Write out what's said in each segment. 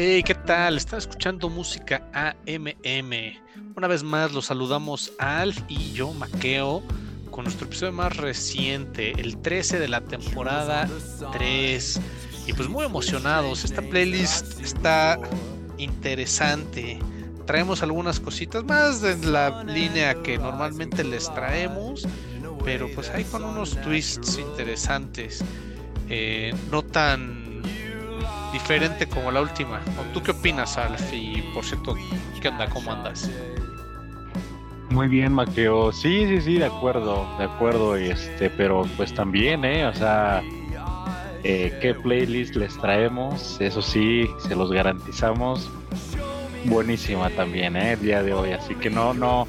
Hey, ¿qué tal? Están escuchando música AMM. Una vez más los saludamos Alf y yo, Maqueo, con nuestro episodio más reciente, el 13 de la temporada 3. Y pues muy emocionados, esta playlist está interesante. Traemos algunas cositas más de la línea que normalmente les traemos, pero pues hay con unos twists interesantes. Eh, no tan diferente como la última. ¿Tú qué opinas, Alf? Y por cierto, ¿qué? ¿Cómo andas? Muy bien, Maqueo. Sí, sí, sí, de acuerdo, de acuerdo. Este, pero pues también, ¿eh? O sea, eh, ¿qué playlist les traemos? Eso sí, se los garantizamos. Buenísima también, ¿eh? El día de hoy. Así que no, no,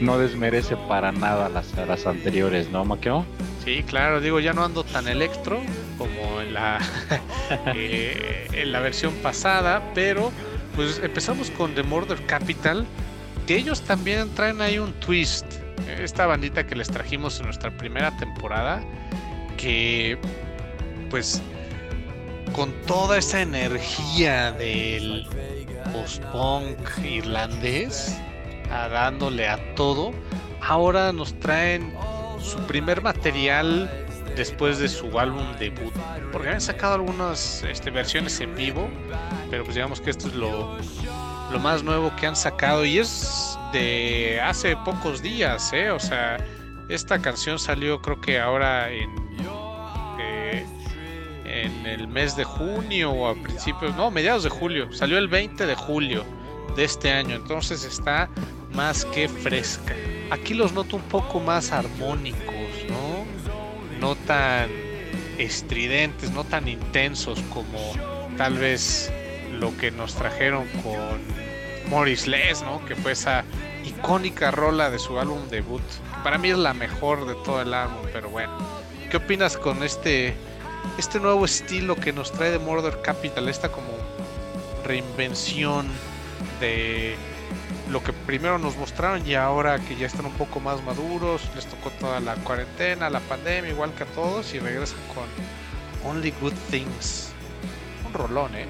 no desmerece para nada las, las anteriores, ¿no, Maqueo? Sí, claro, digo, ya no ando tan electro como en la, eh, en la versión pasada, pero pues empezamos con The Murder Capital, que ellos también traen ahí un twist. Esta bandita que les trajimos en nuestra primera temporada, que pues con toda esa energía del post-punk irlandés, a dándole a todo, ahora nos traen su primer material después de su álbum debut. Porque han sacado algunas este, versiones en vivo, pero pues digamos que esto es lo, lo más nuevo que han sacado y es de hace pocos días, ¿eh? O sea, esta canción salió creo que ahora en, eh, en el mes de junio o a principios, no, mediados de julio. Salió el 20 de julio de este año, entonces está más que fresca. Aquí los noto un poco más armónicos, ¿no? No tan estridentes, no tan intensos como tal vez lo que nos trajeron con Morris Les, ¿no? Que fue esa icónica rola de su álbum debut. para mí es la mejor de todo el álbum, pero bueno. ¿Qué opinas con este, este nuevo estilo que nos trae de Murder Capital? Esta como reinvención de lo que primero nos mostraron y ahora que ya están un poco más maduros, les tocó toda la cuarentena, la pandemia, igual que a todos, y regresan con Only Good Things. Un rolón, ¿eh?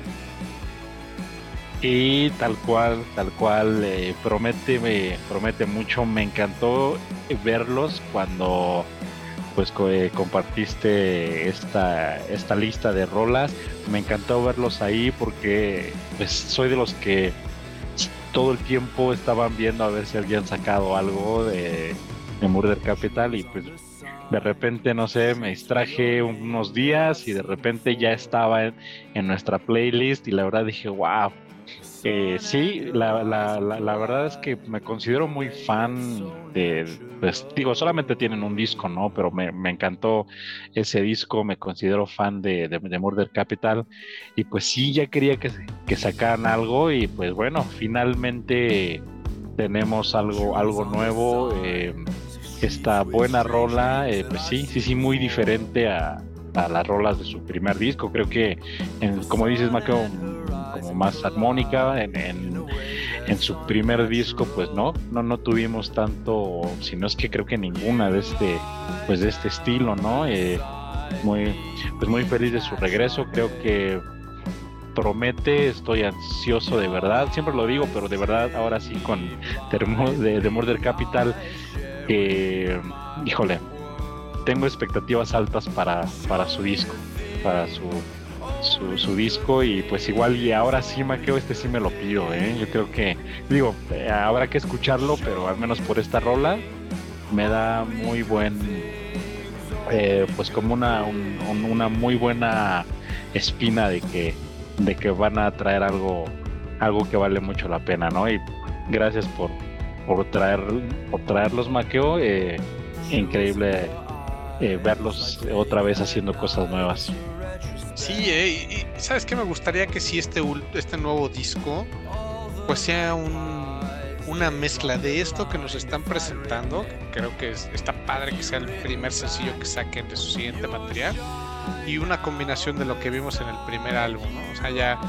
Y tal cual, tal cual, eh, promete, me promete mucho. Me encantó verlos cuando pues eh, compartiste esta, esta lista de rolas. Me encantó verlos ahí porque pues soy de los que todo el tiempo estaban viendo a ver si habían sacado algo de, de Murder Capital y pues de repente, no sé, me distraje unos días y de repente ya estaba en, en nuestra playlist y la verdad dije, wow, eh, sí, la, la, la, verdad es que me considero muy fan de, pues digo, solamente tienen un disco, ¿no? Pero me, encantó ese disco, me considero fan de, de, Murder Capital y pues sí, ya quería que, que sacaran algo y pues bueno, finalmente tenemos algo, algo nuevo, eh, esta buena rola, eh, pues sí, sí, sí, muy diferente a, a las rolas de su primer disco, creo que, como dices, como más armónica. En, en, su primer disco, pues no, no, no tuvimos tanto, si no es que creo que ninguna de este, pues de este estilo, ¿no? Eh, muy, pues muy feliz de su regreso. Creo que promete, estoy ansioso de verdad, siempre lo digo, pero de verdad ahora sí con de, de Murder Capital, híjole, tengo expectativas altas para, para su disco, para su su, disco y pues igual y ahora sí Maqueo este sí me lo pido ¿eh? yo creo que digo eh, habrá que escucharlo pero al menos por esta rola me da muy buen eh, pues como una una muy buena espina de que de que van a traer algo algo que vale mucho la pena no y gracias por por traer por traerlos Maqueo. Increíble verlos otra vez haciendo cosas nuevas Sí, eh, y, ¿sabes qué? Me gustaría que si este, este nuevo disco pues sea un, una mezcla de esto que nos están presentando, creo que está padre que sea el primer sencillo que saquen de su siguiente material, y una combinación de lo que vimos en el primer álbum, ¿no? O sea, ya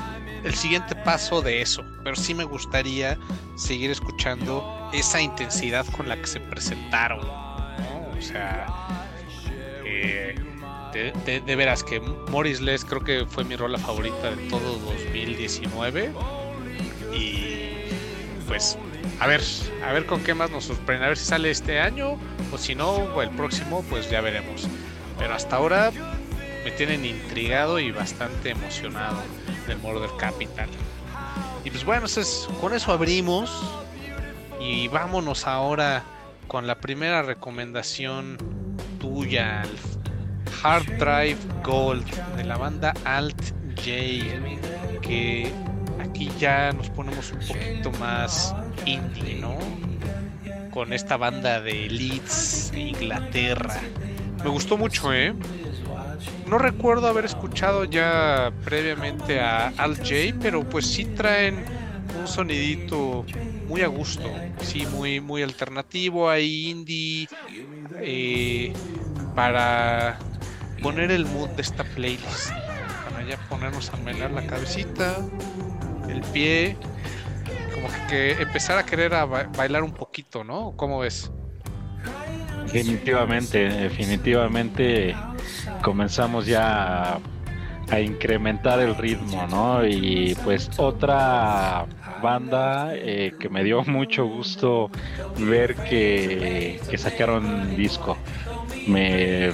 el siguiente paso de eso, pero sí me gustaría seguir escuchando esa intensidad con la que se presentaron, ¿no? O sea, eh, de, veras que Morris Les creo que fue mi rola favorita de todo 2019. Y pues a ver, a ver con qué más nos sorprende, a ver si sale este año o si no, o el próximo, pues ya veremos. Pero hasta ahora me tienen intrigado y bastante emocionado de Murder Capital. Y pues bueno, con eso abrimos y vámonos ahora con la primera recomendación tuya, Hard Drive Gold de la banda Alt J, que aquí ya nos ponemos un poquito más indie, ¿no? Con esta banda de Leeds Inglaterra. Me gustó mucho, ¿eh? No recuerdo haber escuchado ya previamente a Alt J, pero pues sí traen un sonidito muy a gusto, sí, muy, muy alternativo, ahí indie, eh, para poner el mood de esta playlist, para ya ponernos a melar la cabecita, el pie, como que, empezar a querer a bailar un poquito, ¿no? ¿Cómo ves? Definitivamente, definitivamente comenzamos ya a, incrementar el ritmo, ¿no? Y pues otra banda eh, que me dio mucho gusto ver que sacaron disco. Me,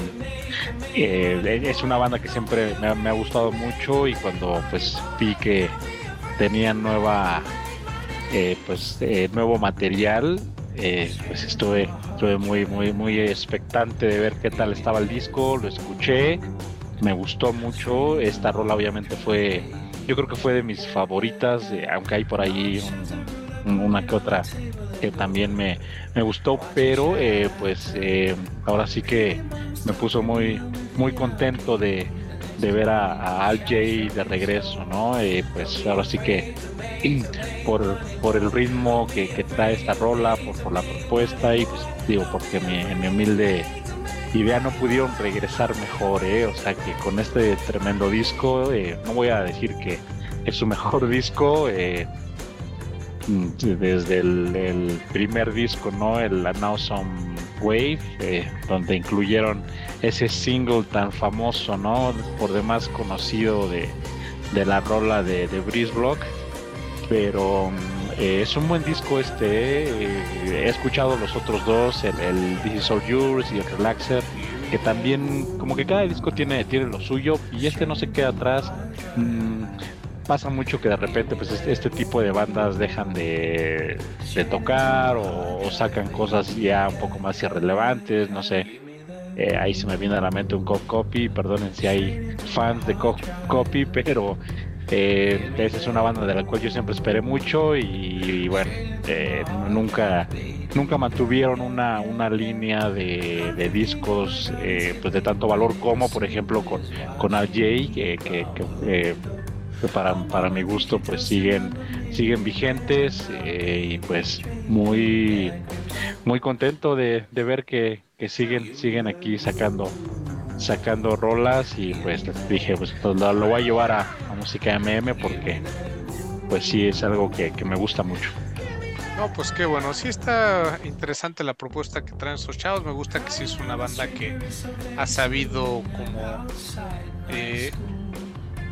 eh, es una banda que siempre me, ha gustado mucho y cuando pues vi que tenían nueva eh, pues eh, nuevo material eh, pues estuve estuve muy muy muy expectante de ver qué tal estaba el disco lo escuché me gustó mucho esta rola obviamente fue yo creo que fue de mis favoritas aunque hay por ahí una que otra que también me, me gustó pero pues ahora sí que me puso muy muy contento de de ver a, Al Jay de regreso, ¿no? Eh, pues ahora sí que por, por el ritmo que, trae esta rola, por, la propuesta y pues digo, porque mi, mi humilde idea no pudieron regresar mejor, ¿eh? O sea que con este tremendo disco, eh, no voy a decir que es su mejor disco, eh, desde el, primer disco, ¿no? El An Awesome Wave, donde incluyeron ese single tan famoso, ¿no? Por demás conocido de, la rola de, de Breeze Block. Pero eh, es un buen disco este. Eh, he escuchado los otros dos, el, el This Is All Yours y el Relaxer, que también, como que cada disco tiene, tiene lo suyo y este no se queda atrás. Mm, pasa mucho que de repente pues este, este tipo de bandas dejan de, tocar o, sacan cosas ya un poco más irrelevantes, no sé. Eh, ahí se me viene a la mente un Cop Copy, perdonen si hay fans de Cop Copy, pero eh, esa es una banda de la cual yo siempre esperé mucho y, bueno, eh, nunca nunca mantuvieron una, una línea de, discos pues de tanto valor como por ejemplo con, con RJ que, que, para, para mi gusto pues siguen siguen vigentes y pues muy muy contento de, de ver que, que siguen, siguen aquí sacando sacando rolas y pues dije pues lo, voy a llevar a, música MM porque pues sí es algo que, me gusta mucho. No, pues qué bueno, sí está interesante la propuesta que traen esos chavos, me gusta que sí es una banda que ha sabido como eh,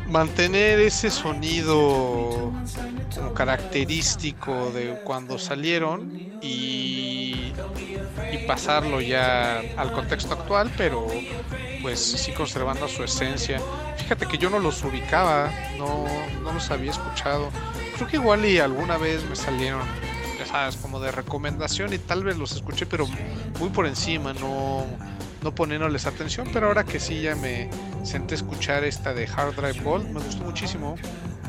mantener ese sonido como característico de cuando salieron y, y, pasarlo ya al contexto actual, pero pues sí conservando su esencia. Fíjate que yo no los ubicaba, no, no los había escuchado. Creo que igual y alguna vez me salieron, ya sabes, como de recomendación y tal vez los escuché, pero muy por encima, no no poniéndoles atención, pero ahora que sí ya me senté a escuchar esta de Hard Drive Gold, me gustó muchísimo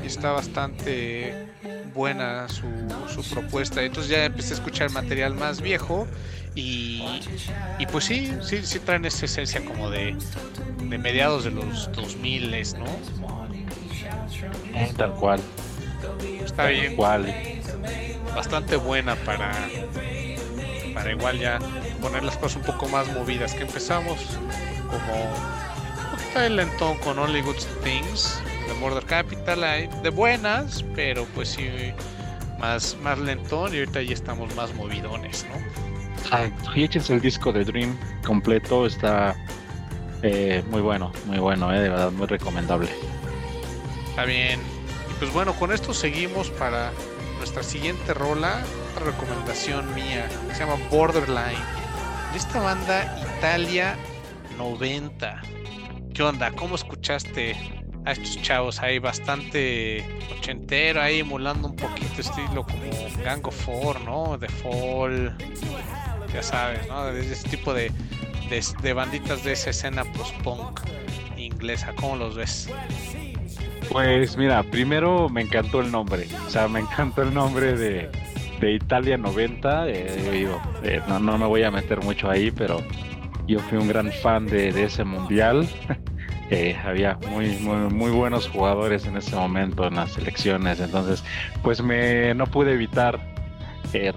y está bastante buena su, su propuesta. Entonces ya empecé a escuchar material más viejo y, y pues sí, sí, sí traen esa esencia como de, de mediados de los 2000, ¿no? Tal cual. Está bien. Cual. Bastante buena para, para igual ya poner las cosas un poco más movidas, que empezamos como un poquito lentón con Only Good Things, de Murder Capital, de buenas, pero pues sí, más, más lentón y ahorita ya estamos más movidones, ¿no? y échense el disco de Dream completo, está Eh, muy bueno, muy bueno, eh, de verdad, muy recomendable. Está bien. Y pues bueno, con esto seguimos para nuestra siguiente rola, recomendación mía, que se llama Borderline. De esta banda Italia 90. ¿Qué onda? ¿Cómo escuchaste a estos chavos ahí bastante ochentero, ahí emulando un poquito estilo como Gang of Four, ¿no? The Fall, ya sabes, ¿no? De ese tipo de, de, banditas de esa escena post-punk inglesa. ¿Cómo los ves? Pues mira, primero me encantó el nombre, o sea, me encantó el nombre de, Italia 90. Eh, eh, no, no me voy a meter mucho ahí, pero yo fui un gran fan de, ese mundial. Eh, había muy, muy, muy, buenos jugadores en ese momento en las elecciones, entonces pues me no pude evitar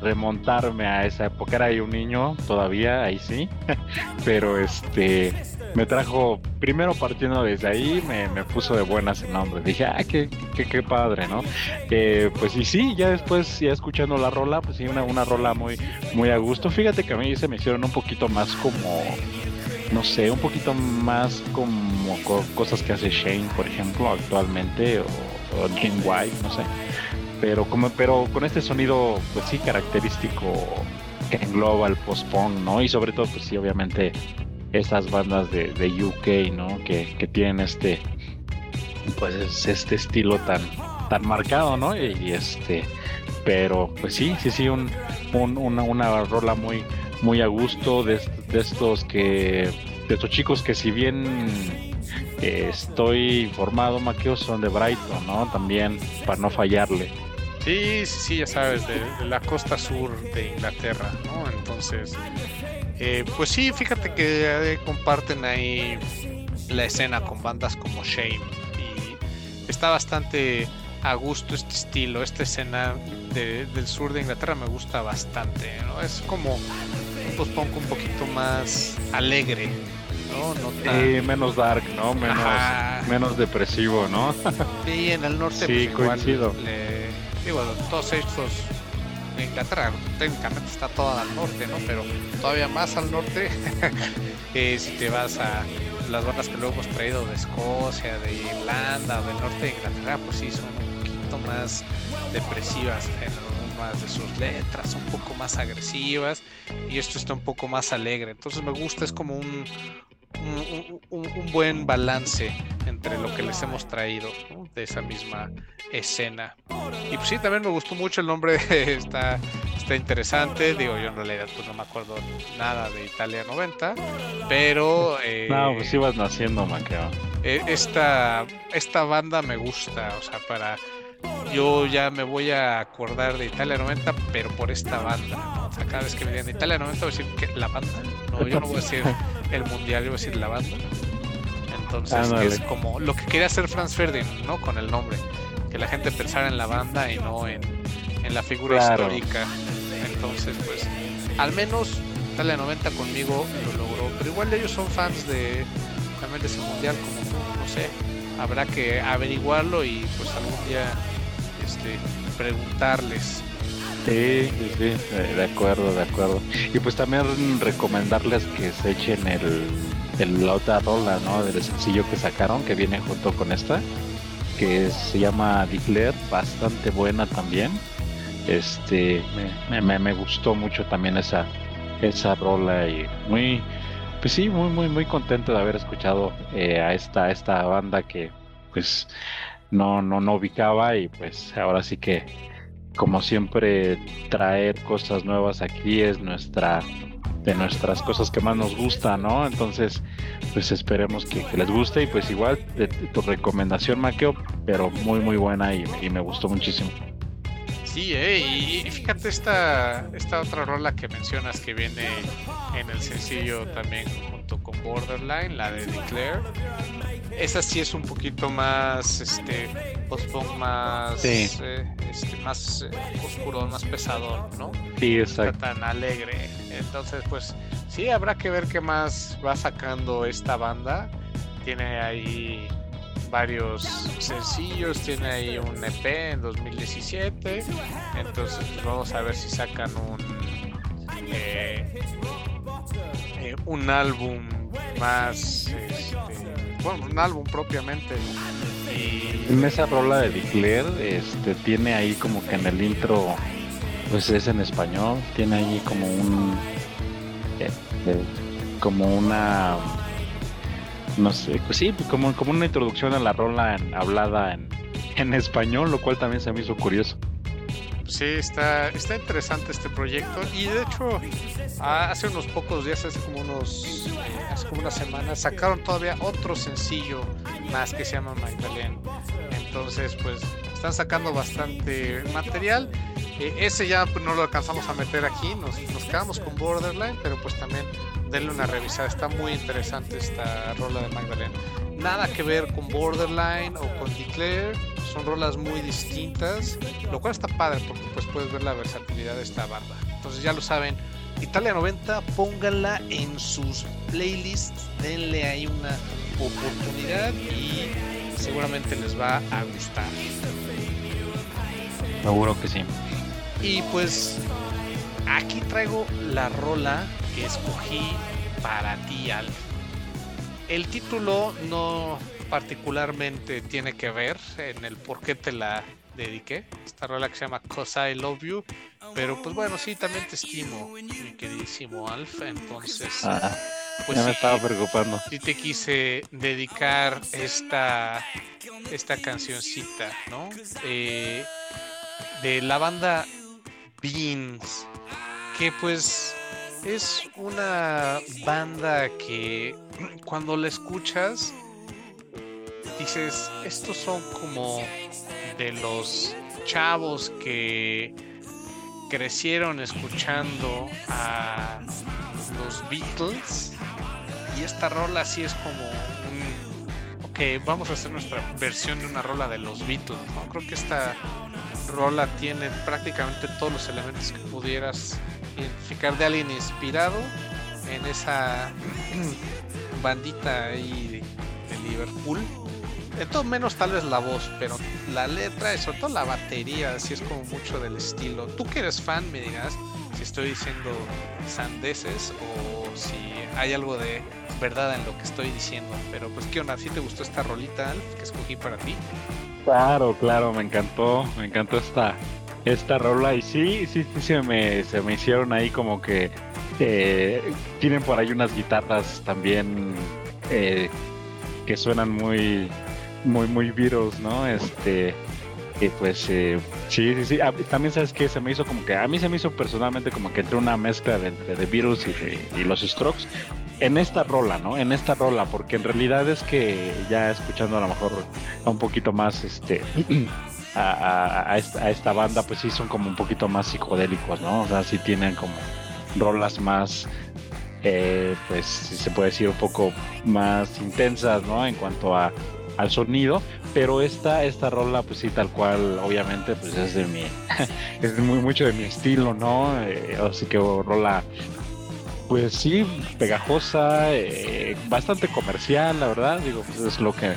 remontarme a esa época. Era yo un niño todavía, ahí sí, pero este me trajo, primero partiendo desde ahí, me, me puso de buenas el nombre. Dije, ah, qué, qué, qué padre, ¿no? Eh, pues y sí, ya después, ya escuchando la rola, pues sí, una, una rola muy, muy a gusto. Fíjate que a mí se me hicieron un poquito más como no sé, un poquito más como cosas que hace Shane, por ejemplo, actualmente, o, o Jim White, no sé. Pero, como, pero con este sonido, pues sí, característico que engloba el post-punk, ¿no? Y sobre todo, pues sí, obviamente, esas bandas de, de UK, ¿no? Que, que tienen este, pues este estilo tan, tan marcado, ¿no? Y, este, pero pues sí, sí, sí, un, un, una, una rola muy, muy a gusto de, de estos que de estos chicos que si bien eh, estoy informado Maqueo son de Brighton no también para no fallarle sí sí, sí ya sabes de, la costa sur de Inglaterra no entonces eh, pues sí fíjate que eh, comparten ahí la escena con bandas como Shame y está bastante a gusto este estilo esta escena del sur de Inglaterra me gusta bastante ¿no? es como pues pongo un poquito más alegre, ¿no? no menos dark, ¿no? Menos, menos depresivo, ¿no? sí, en el norte sí, pues, coincido. digo, todos estos Inglaterra técnicamente está toda al norte, ¿no? Pero todavía más al norte, eh, si te vas a las bandas que luego hemos traído de Escocia, de Irlanda, del norte de Inglaterra, pues sí, son un poquito más depresivas más de sus letras, un poco más agresivas y esto está un poco más alegre. Entonces me gusta, es como un, un, buen balance entre lo que les hemos traído de esa misma escena. Y pues sí, también me gustó mucho el nombre, está, está interesante. Digo, yo en realidad pues no me acuerdo nada de Italia 90, pero... Eh, no, pues ibas naciendo, Maqueo. Eh, esta, esta banda me gusta, o sea, para yo ya me voy a acordar de Italia 90, pero por esta banda. O sea, cada vez que me digan Italia 90, voy a decir que la banda. No, yo no voy a decir el mundial, yo voy a decir la banda. Entonces, es como lo que quería hacer Franz Ferdinand, ¿no? Con el nombre. Que la gente pensara en la banda y no en, en la figura histórica. Entonces, pues, al menos Italia 90 conmigo lo logró. Pero igual ellos son fans de también de ese mundial, como tú, no sé. Habrá que averiguarlo y pues algún día este, preguntarles. Sí, sí, sí, de acuerdo, de acuerdo. Y pues también recomendarles que se echen el, el la otra rola, ¿no? Del sencillo que sacaron, que viene junto con esta, que se llama Declare, bastante buena también. Este, me, me, me gustó mucho también esa, esa rola y muy, pues sí, muy, muy, muy contento de haber escuchado eh, a esta, esta banda que, pues, no, no, no ubicaba y pues ahora sí que como siempre traer cosas nuevas aquí es nuestra de nuestras cosas que más nos gusta, ¿no? Entonces, pues esperemos que, les guste y pues igual de, tu recomendación, Maqueo, pero muy muy buena y, me gustó muchísimo. Sí, eh, y, fíjate esta, esta otra rola que mencionas que viene en el sencillo también junto con Borderline, la de Declare esa sí es un poquito más, este, post más, eh, este, más eh, oscuro, más pesado, ¿no? Sí, exacto. tan alegre. Entonces, pues, sí, habrá que ver qué más va sacando esta banda. Tiene ahí varios sencillos, tiene ahí un EP en 2017. Entonces, pues, vamos a ver si sacan un, eh, un álbum más bueno, un álbum propiamente. Y... En esa rola de Declare, este, tiene ahí como que en el intro, pues es en español, tiene ahí como un, eh, eh, como una, no sé, pues sí, como, como una introducción a la rola hablada en, en español, lo cual también se me hizo curioso. Sí, está, está interesante este proyecto y de hecho hace unos pocos días, hace como unos, hace como una semana, sacaron todavía otro sencillo más que se llama Magdalene. Entonces, pues están sacando bastante material. Eh, ese ya pues, no lo alcanzamos a meter aquí, nos, nos quedamos con Borderline, pero pues también denle una revisada. Está muy interesante esta rola de Magdalene. Nada que ver con Borderline o con Declare son rolas muy distintas, lo cual está padre porque pues puedes ver la versatilidad de esta banda. Entonces ya lo saben, Italia 90, pónganla en sus playlists, denle ahí una oportunidad y seguramente les va a gustar. Seguro que sí. Y pues aquí traigo la rola que escogí para ti, Alf. El título no particularmente tiene que ver en el por qué te la dediqué. Esta rola que se llama Cause I Love You. Pero pues bueno, sí, también te estimo, mi queridísimo Alf. Entonces, ah, pues ya me estaba preocupando. Sí te quise dedicar esta, esta cancioncita, ¿no? Eh, de la banda Beans. Que pues es una banda que cuando la escuchas dices, estos son como de los chavos que crecieron escuchando a los Beatles y esta rola sí es como un ok vamos a hacer nuestra versión de una rola de los Beatles ¿no? creo que esta rola tiene prácticamente todos los elementos que pudieras identificar de alguien inspirado en esa bandita ahí de Liverpool de todo menos tal vez la voz, pero la letra y sobre todo la batería, así es como mucho del estilo. Tú que eres fan, me digas si estoy diciendo sandeces o si hay algo de verdad en lo que estoy diciendo. Pero pues, ¿qué onda? ¿Sí te gustó esta rolita, que escogí para ti? Claro, claro, me encantó, me encantó esta, esta rola y sí, sí, sí, se me, se me hicieron ahí como que eh, tienen por ahí unas guitarras también eh, que suenan muy muy, muy virus, ¿no? Este, y pues eh, sí, sí, sí. también sabes que se me hizo como que, a mí se me hizo personalmente como que entre una mezcla de, de, Virus y, los Strokes en esta rola, ¿no? En esta rola, porque en realidad es que ya escuchando a lo mejor un poquito más, este, a, esta, banda, pues sí son como un poquito más psicodélicos, ¿no? O sea, sí tienen como rolas más, eh, pues si se puede decir un poco más intensas, ¿no? En cuanto a al sonido, pero esta, esta rola, pues sí, tal cual, obviamente, pues es de mi, es muy mucho de mi estilo, ¿no? Eh, así que rola, pues sí, pegajosa, eh, bastante comercial, la verdad, digo, pues es lo que,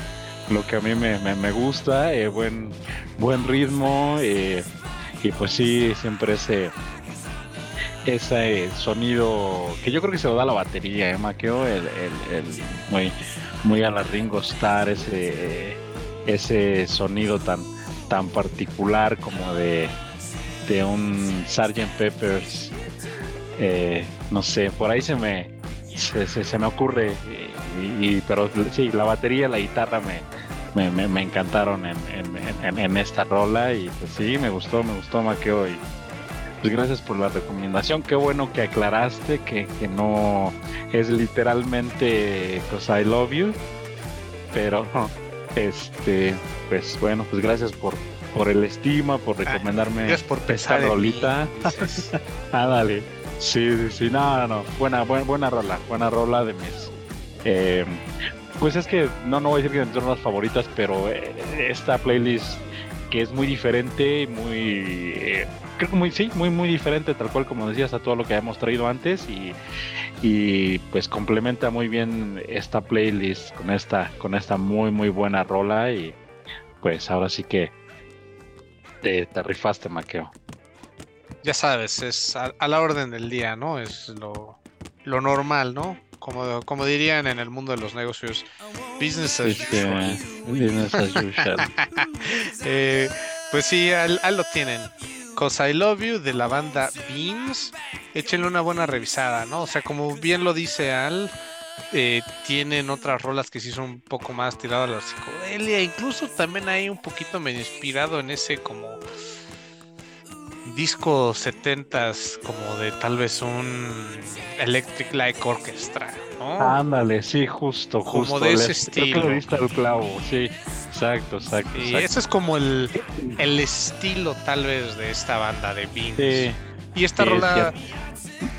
lo que a mí me, me, gusta, eh, buen, buen ritmo, y pues sí, siempre ese ese sonido que yo creo que se lo da la batería, ¿eh, Maqueo? El, el, muy, muy a la Ringo Starr, ese, ese sonido tan, tan particular como de, de un Sgt. Peppers. Eh, no sé, por ahí se me, se, me ocurre, y, pero sí, la batería, la guitarra me, me, me, encantaron en, en, en, esta rola y pues sí, me gustó, me gustó Maqueo y pues gracias por la recomendación. Qué bueno que aclaraste que, no es literalmente pues I love you. Pero este, pues bueno, pues gracias por, por el estima, por recomendarme gracias por esta rolita. ah, dale. Sí, sí, sí, no, no, buena, buena, buena rola, buena rola de mis. Eh, pues es que no, no voy a decir que son las favoritas, pero eh, esta playlist que es muy diferente, muy eh, creo que muy, sí, muy, muy diferente, tal cual como decías, a todo lo que hemos traído antes y, y pues complementa muy bien esta playlist con esta, con esta muy, muy buena rola y pues ahora sí que te, te rifaste, Maqueo. Ya sabes, es a, la orden del día, ¿no? Es lo, lo normal, ¿no? Como, como dirían en el mundo de los negocios, business as Este, usual. business as usual. Eh, pues sí, ahí ahí lo tienen. Cause I Love You de la banda Beans. Échenle una buena revisada, ¿no? O sea, como bien lo dice Al, eh, tienen otras rolas que sí son un poco más tiradas a la psicodelia. Incluso también hay un poquito medio inspirado en ese como disco 70s, como de tal vez un Electric Light Orchestra, ¿no? Ándale, sí, justo, Como justo. de ese Creo estilo. que al clavo, sí. Exacto, exacto. Y exacto. ese es como el, el estilo tal vez de esta banda de Beans. Sí, Y esta Sí, es rola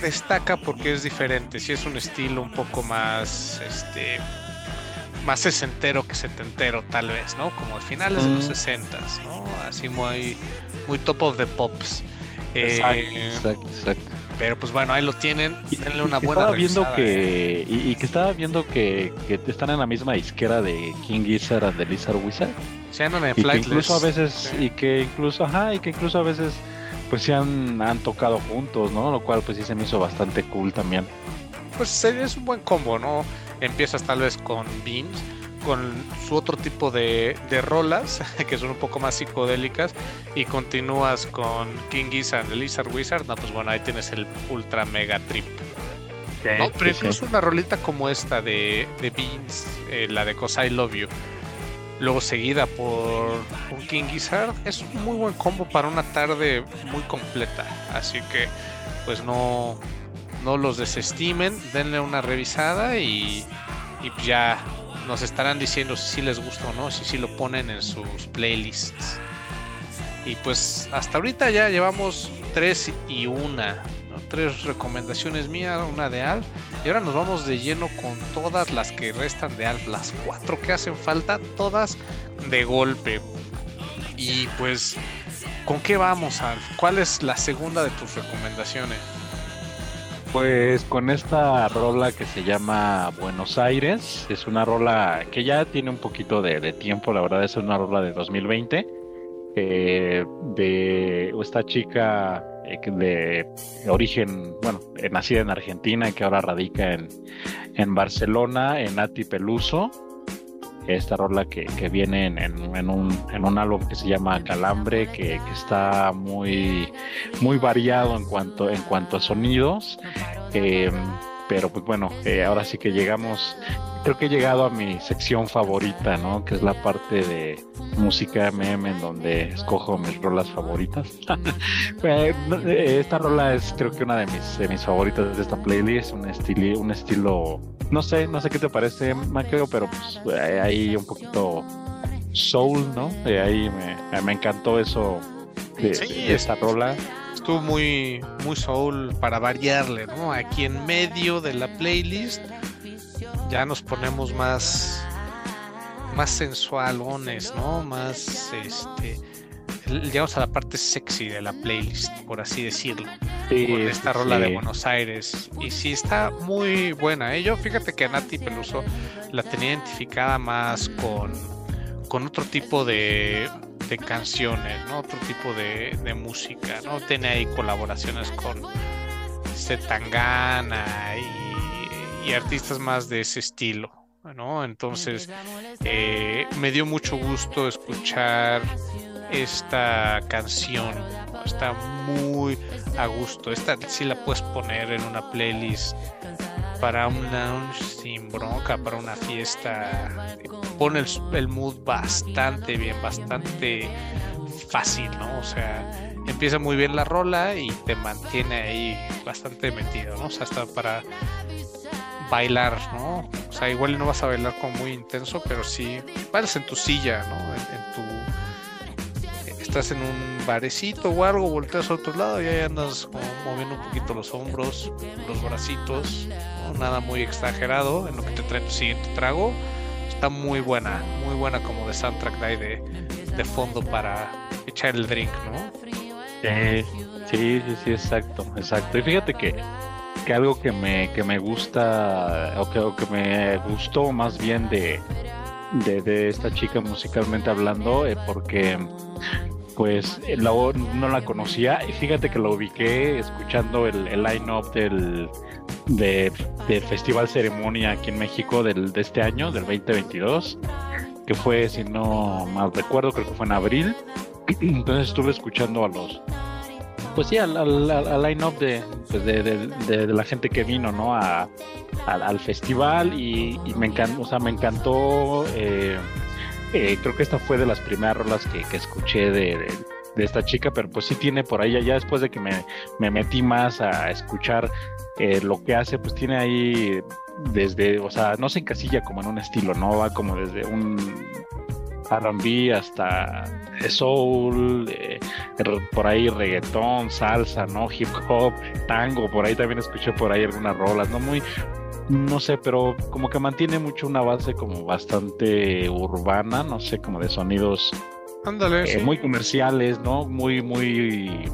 destaca porque es diferente, sí es un estilo un poco más este más sesentero que setentero tal vez, ¿no? Como de finales de los Mm. sesentas, ¿no? Así muy muy top of the pops. Eh, exacto, exacto. pero pues bueno, ahí lo tienen, Y- denle y una que buena estaba viendo revisada, ¿eh? que y, y que estaba viendo que, que están en la misma disquera de King Gizzard and the Lizard Wizard andan en y que incluso a veces sí. y que incluso ajá y que incluso a veces pues se han, han tocado juntos no lo cual pues sí se me hizo bastante cool también pues es un buen combo, ¿no? Empiezas tal vez con Beans, con su otro tipo de, de rolas, que son un poco más psicodélicas, y continúas con King Gizzard Lizard Wizard, no, pues bueno, ahí tienes el ultra mega trip. No, pero sí, sí. incluso una rolita como esta de, de Beans, eh, la de Cause I Love You, luego seguida por un King Gizzard, es un muy buen combo para una tarde muy completa. Así que, pues no, no los desestimen, denle una revisada y, y ya nos estarán diciendo si les gusta o no, si sí lo ponen en sus playlists. Y pues hasta ahorita ya llevamos tres y una, tres recomendaciones mías, una de Al. Y ahora nos vamos de lleno con todas las que restan de Alf, las cuatro que hacen falta, todas de golpe. Y pues, ¿con qué vamos, Alf? ¿Cuál es la segunda de tus recomendaciones? Pues con esta rola que se llama Buenos Aires, es una rola que ya tiene un poquito de, tiempo, la verdad es una rola de 2020, eh, de esta chica eh, de origen, bueno, eh, nacida en Argentina que ahora radica en, en Barcelona, en Nati Peluso. Esta rola que, que viene en, en- un, en un álbum que se llama Calambre, que, que está muy, muy variado en cuanto, en cuanto a sonidos. Eh, pero pues bueno, eh, ahora sí que llegamos, creo que he llegado a mi sección favorita, ¿no? Que es la parte de música MM en donde escojo mis rolas favoritas. Eh, eh, esta rola es creo que una de mis, de mis favoritas de esta playlist, un estilo, un estilo, no sé, no sé qué te parece, Maqueo, pero pues ahí un poquito soul, ¿no? Eh, ahí me, me encantó eso de, Sí, de esta es- rola. Estuvo muy, muy soul para variarle, ¿no? Aquí en medio de la playlist ya nos ponemos más, más sensualones, ¿no? Más, este, llegamos a la parte sexy de la playlist, por así decirlo. Sí, con esta sí, rola de. Buenos Aires. Y sí está muy buena. ¿eh? Yo fíjate que a Nati Peluso la tenía identificada más con, con otro tipo de, de canciones, ¿no? Otro tipo de, música, ¿no? Tiene ahí colaboraciones con Zetangana y, artistas más de ese estilo, ¿no? Entonces eh, me dio mucho gusto escuchar esta canción. Está muy a gusto. Esta sí la puedes poner en una playlist para un- sin bronca, para una fiesta. Pone el, mood bastante bien, bastante fácil, ¿no? O sea, empieza muy bien la rola y te mantiene ahí bastante metido, ¿no? O sea, hasta para bailar, ¿no? O sea, igual no vas a bailar como muy intenso, pero sí bailas en tu silla, ¿no? En tu estás en un barecito o algo, volteas a otro lado y ahí andas como moviendo un poquito los hombros, los bracitos, nada muy exagerado en lo que te trae tu siguiente trago. Está muy buena, muy buena como de soundtrack de, ahí de, de fondo para echar el drink, ¿no? Sí, sí, sí, sí, exacto, exacto. Y fíjate que, que algo que me, que me gusta, o que, o que me gustó más bien de, de, de esta chica musicalmente hablando, eh, porque pues eh, la- no la conocía y fíjate que lo ubiqué escuchando el, el line-up del, del Festival Ceremonia aquí en México del, de este año, del 2022, que fue, si no mal recuerdo, creo que fue en abril. Entonces estuve escuchando a los, pues sí, al, al, line-up pues de, de, de, la gente que vino, ¿no? A, al, festival y, me encantó, o sea, me encantó. Eh, creo que esta fue de las primeras rolas que, que escuché de, de esta chica, pero pues sí tiene por ahí, ya después de que me, me metí más a escuchar eh, lo que hace, pues tiene ahí desde, o sea, no se encasilla como en un estilo, ¿no? Va como desde un RB hasta soul, eh, por ahí reggaetón, salsa, ¿no? Hip hop, tango, por ahí también escuché por ahí algunas rolas, ¿no? Muy, no sé, pero como que mantiene mucho una base como bastante urbana, no sé, como de sonidos Ándale, eh, muy comerciales, ¿no? Muy, muy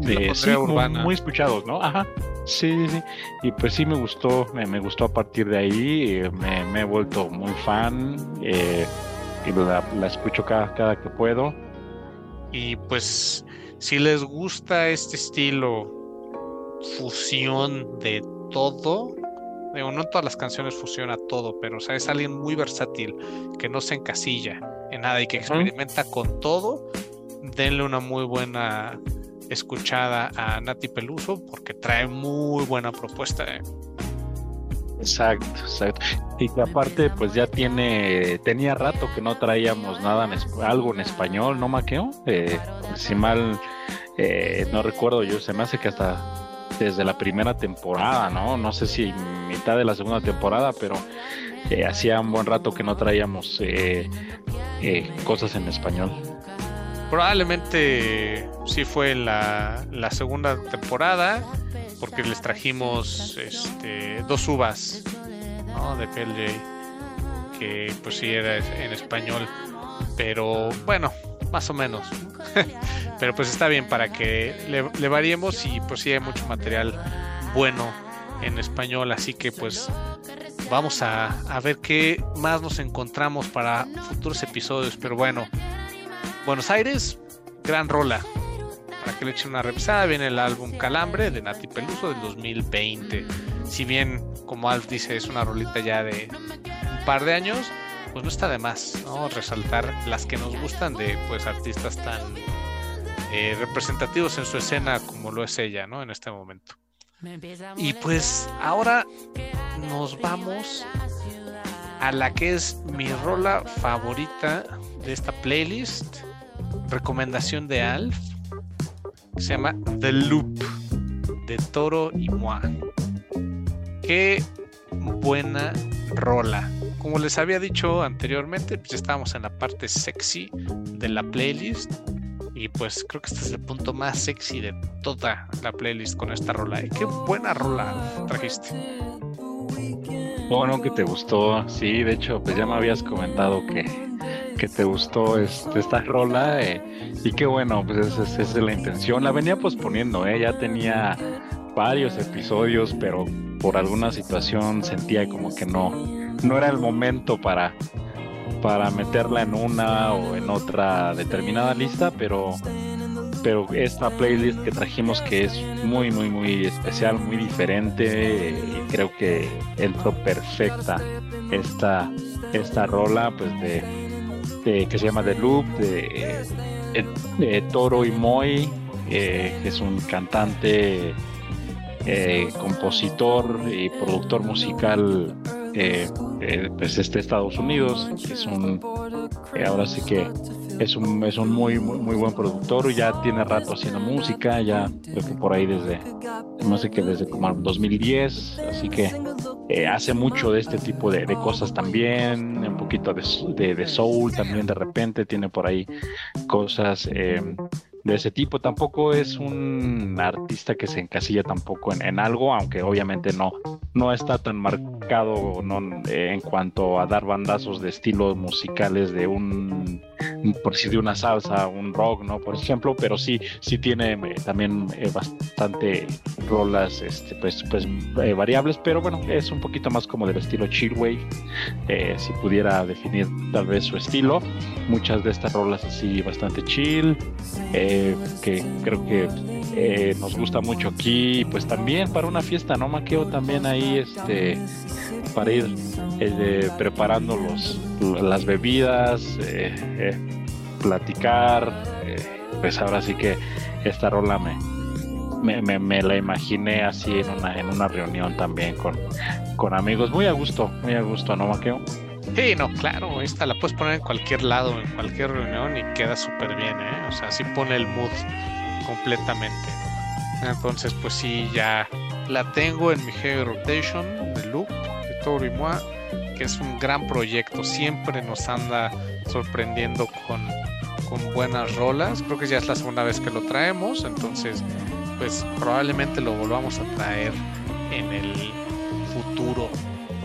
de sí, urbana. Muy, escuchados, ¿no? Ajá. Sí, sí, Y pues sí me gustó, me, gustó a partir de ahí, eh, me, he vuelto muy fan, eh, y la, la, escucho cada, cada que puedo. Y pues si les gusta este estilo fusión de todo, Digo, no todas las canciones fusiona todo, pero o sea, es alguien muy versátil, que no se encasilla en nada y que experimenta con todo. Denle una muy buena escuchada a Nati Peluso porque trae muy buena propuesta. ¿eh? Exacto, exacto. Y que aparte, pues ya tiene, tenía rato que no traíamos nada, en, algo en español, ¿no, Maqueo? Eh, si mal eh, no recuerdo yo, se me hace que hasta desde la primera temporada, ¿no? No sé si mitad de la segunda temporada, pero eh, hacía un buen rato que no traíamos eh, eh, cosas en español. Probablemente sí fue la, la segunda temporada, porque les trajimos este, dos uvas ¿no? de PLJ, que pues sí era en español, pero bueno, más o menos. Pero pues está bien para que le, variemos y pues sí hay mucho material bueno en español, así que pues vamos a, a, ver qué más nos encontramos para futuros episodios. Pero bueno, Buenos Aires, gran rola. Para que le echen una revisada, viene el álbum Calambre de Nati Peluso del 2020. Si bien, como Alf dice, es una rolita ya de un par de años, pues no está de más, ¿no? Resaltar las que nos gustan de pues artistas tan eh, representativos en su escena como lo es ella, ¿no? En este momento. Y pues ahora nos vamos a la que es mi rola favorita de esta playlist. Recomendación de Alf. se llama The Loop de Toro y Moi. Qué buena rola. Como les había dicho anteriormente, pues estábamos en la parte sexy de la playlist. Y pues creo que este es el punto más sexy de toda la playlist con esta rola. ¿eh? Qué buena rola trajiste. Bueno, que te gustó. Sí, de hecho, pues ya me habías comentado que, que te gustó este, esta rola. Eh, y qué bueno, pues esa, es la intención. La venía posponiendo, ¿eh? ya tenía varios episodios, pero por alguna situación sentía como que no, no era el momento para, para meterla en una o en otra determinada lista, pero, pero esta playlist que trajimos que es muy, muy, muy especial, muy diferente, y creo que entró perfecta esta, esta rola, pues de, que se llama The Loop, de, Toro y Moy, eh, que es un cantante, eh, compositor y productor musical eh, eh, pues este Estados Unidos, es un, eh, ahora sí que es un, es un muy, muy, buen productor, ya tiene rato haciendo música, ya creo que por ahí desde, no sé que desde como 2010, así que eh, hace mucho de este tipo de, cosas también, un poquito de, de, soul también de repente, tiene por ahí cosas de ese tipo. Tampoco es un artista que se encasilla tampoco en, algo, aunque obviamente no, no está tan marcado no, en cuanto a dar bandazos de estilos musicales de un por si de una salsa, un rock, ¿no? Por ejemplo, pero sí, sí tiene eh, también eh, bastante rolas, este, pues, pues eh, variables, pero bueno, es un poquito más como del estilo chill wave, si pudiera definir tal vez su estilo. Muchas de estas rolas así bastante chill, que creo que eh, nos gusta mucho aquí, pues también para una fiesta, ¿no, Maqueo? También ahí, este, para ir eh, preparando los, las bebidas, eh, platicar, pues ahora sí que esta rola me, me, la imaginé así en una, en una reunión también con, con amigos, muy a gusto, muy a gusto, ¿no, Maqueo? Sí, no, claro, esta la puedes poner en cualquier lado, en cualquier reunión y queda súper bien, ¿eh? O sea, sí pone el mood completamente. Entonces, pues sí, ya la tengo en mi Heavy Rotation de Loop, de Toro y Moi, que es un gran proyecto. Siempre nos anda sorprendiendo con, con buenas rolas. Creo que ya es la segunda vez que lo traemos, entonces, pues probablemente lo volvamos a traer en el futuro,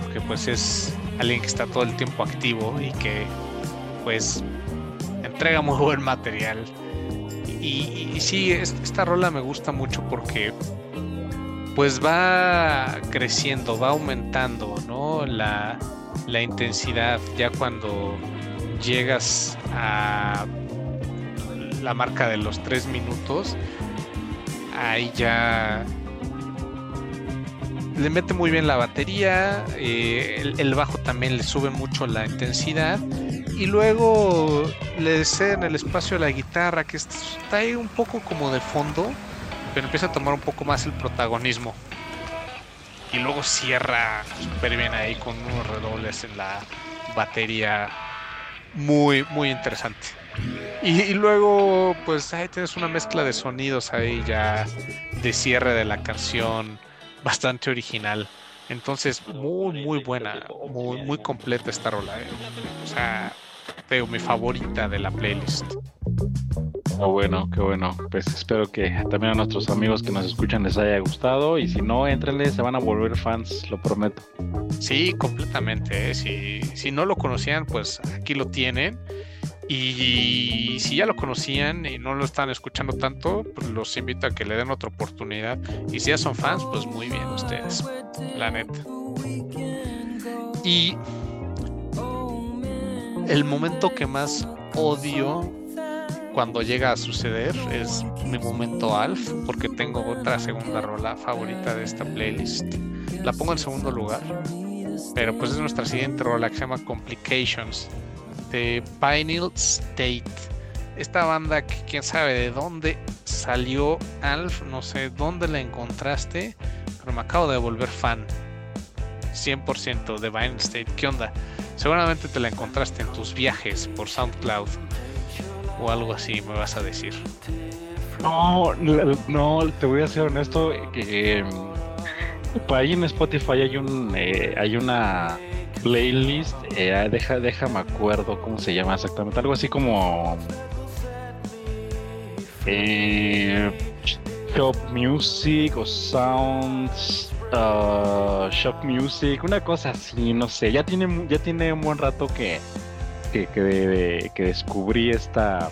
porque pues es alguien que está todo el tiempo activo y que pues entrega muy buen material. Y, y, sí, esta rola me gusta mucho porque pues va creciendo, va aumentando, ¿no? La, la intensidad ya cuando llegas a la marca de los tres minutos, ahí ya le mete muy bien la batería, eh, el, bajo también le sube mucho la intensidad y luego le en el espacio a la guitarra que está ahí un poco como de fondo, pero empieza a tomar un poco más el protagonismo. Y luego cierra súper bien ahí con unos redobles en la batería muy, muy interesante. Y, y, luego, pues ahí tienes una mezcla de sonidos ahí ya de cierre de la canción bastante original. Entonces, muy, muy buena, muy, muy completa esta rola. Eh. O sea, veo mi favorita de la playlist. Qué bueno, qué bueno. Pues espero que también a nuestros amigos que nos escuchan les haya gustado. Y si no, entrenle, se van a volver fans, lo prometo. Sí, completamente. Eh. Si, si no lo conocían, pues aquí lo tienen. Y si ya lo conocían y no lo están escuchando tanto, pues los invito a que le den otra oportunidad. Y si ya son fans, pues muy bien ustedes, la neta. Y el momento que más odio cuando llega a suceder es mi momento Alf, porque tengo otra segunda rola favorita de esta playlist. La pongo en segundo lugar, pero pues es nuestra siguiente rola que se llama Complications Vinyl State. Esta banda que quién sabe de dónde salió Alf, no sé dónde la encontraste, pero me acabo de volver fan. 100% de Vinyl State. ¿Qué onda? Seguramente te la encontraste en tus viajes por SoundCloud o algo así, me vas a decir. No, no, te voy a ser honesto que em, ahí en Spotify hay un eh, hay una playlist, eh, deja, déjame acuerdo cómo se llama exactamente, algo así como eh, Shop Music o Sounds uh, Shop Music, una cosa así, no sé, ya tiene, ya tiene un buen rato que, que, que, descubrí esta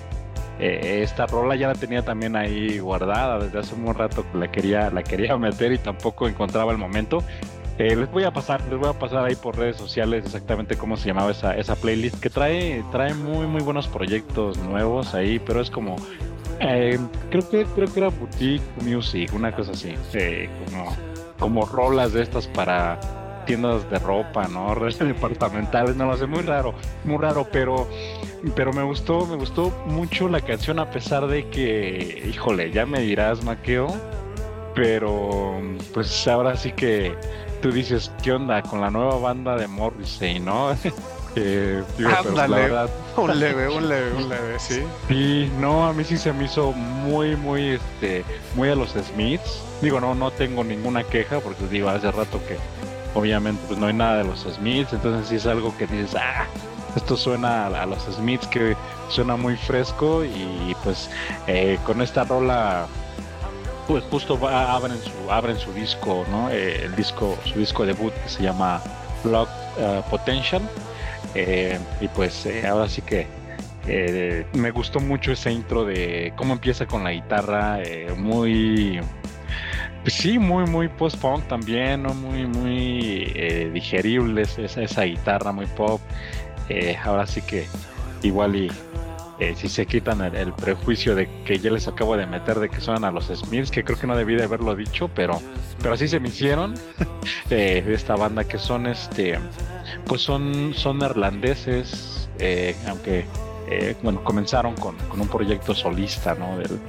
eh, esta rola ya la tenía también ahí guardada desde hace un buen rato la quería la quería meter y tampoco encontraba el momento eh, les voy a pasar, les voy a pasar ahí por redes sociales exactamente cómo se llamaba esa, esa playlist que trae, trae muy muy buenos proyectos nuevos ahí, pero es como eh, creo que creo que era boutique music, una cosa así, eh, como, como rolas de estas para tiendas de ropa, ¿no? Redes departamentales, no lo sé, muy raro, muy raro, pero pero me gustó, me gustó mucho la canción a pesar de que, híjole, ya me dirás, Maqueo, pero pues ahora sí que tú dices, ¿qué onda con la nueva banda de Morrissey, no? eh, digo, verdad... un leve, un leve, un leve, sí. Sí, no, a mí sí se me hizo muy, muy, este, muy a los Smiths. Digo, no, no tengo ninguna queja porque digo, hace rato que obviamente pues no hay nada de los Smiths, entonces sí es algo que dices, ah, esto suena a, los Smiths que suena muy fresco y pues eh, con esta rola pues justo abren su abren su disco no eh, el disco su disco debut que se llama Block uh, Potential. Eh, y pues eh, ahora sí que me gustó mucho ese intro de cómo empieza con la guitarra muy pues sí muy muy post punk también no muy muy digerible esa, esa guitarra muy pop. Ahora sí que igual y eh, si se quitan el, prejuicio de que ya les acabo de meter de que suenan a los Smiths, que creo que no debí de haberlo dicho, pero, pero así se me hicieron de, esta banda que son este, pues son, son neerlandeses, eh, aunque eh, bueno, comenzaron con, un proyecto solista, ¿no? Del,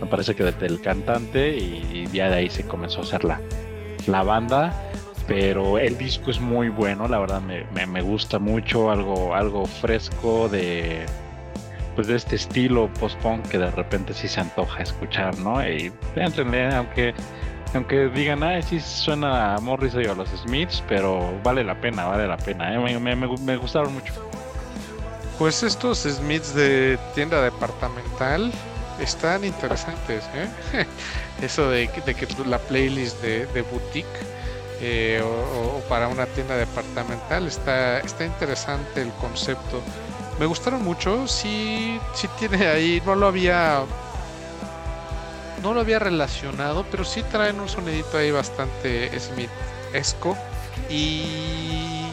me parece que del, cantante y, ya de ahí se comenzó a hacer la, la banda pero el disco es muy bueno, la verdad me, me, me gusta mucho, algo, algo fresco de, pues de este estilo post-punk que de repente sí se antoja escuchar, ¿no? Y entender, aunque aunque digan, ah, sí suena a Morrissey o a los Smiths, pero vale la pena, vale la pena, ¿eh? me, gustaron mucho. Pues estos Smiths de tienda departamental están interesantes, ¿eh? Eso de, de que la playlist de, boutique eh, o, o, para una tienda departamental está, está interesante el concepto me gustaron mucho. Sí, sí tiene ahí, no lo había. No lo había relacionado, pero sí traen un sonidito ahí bastante Smith-esco. Y.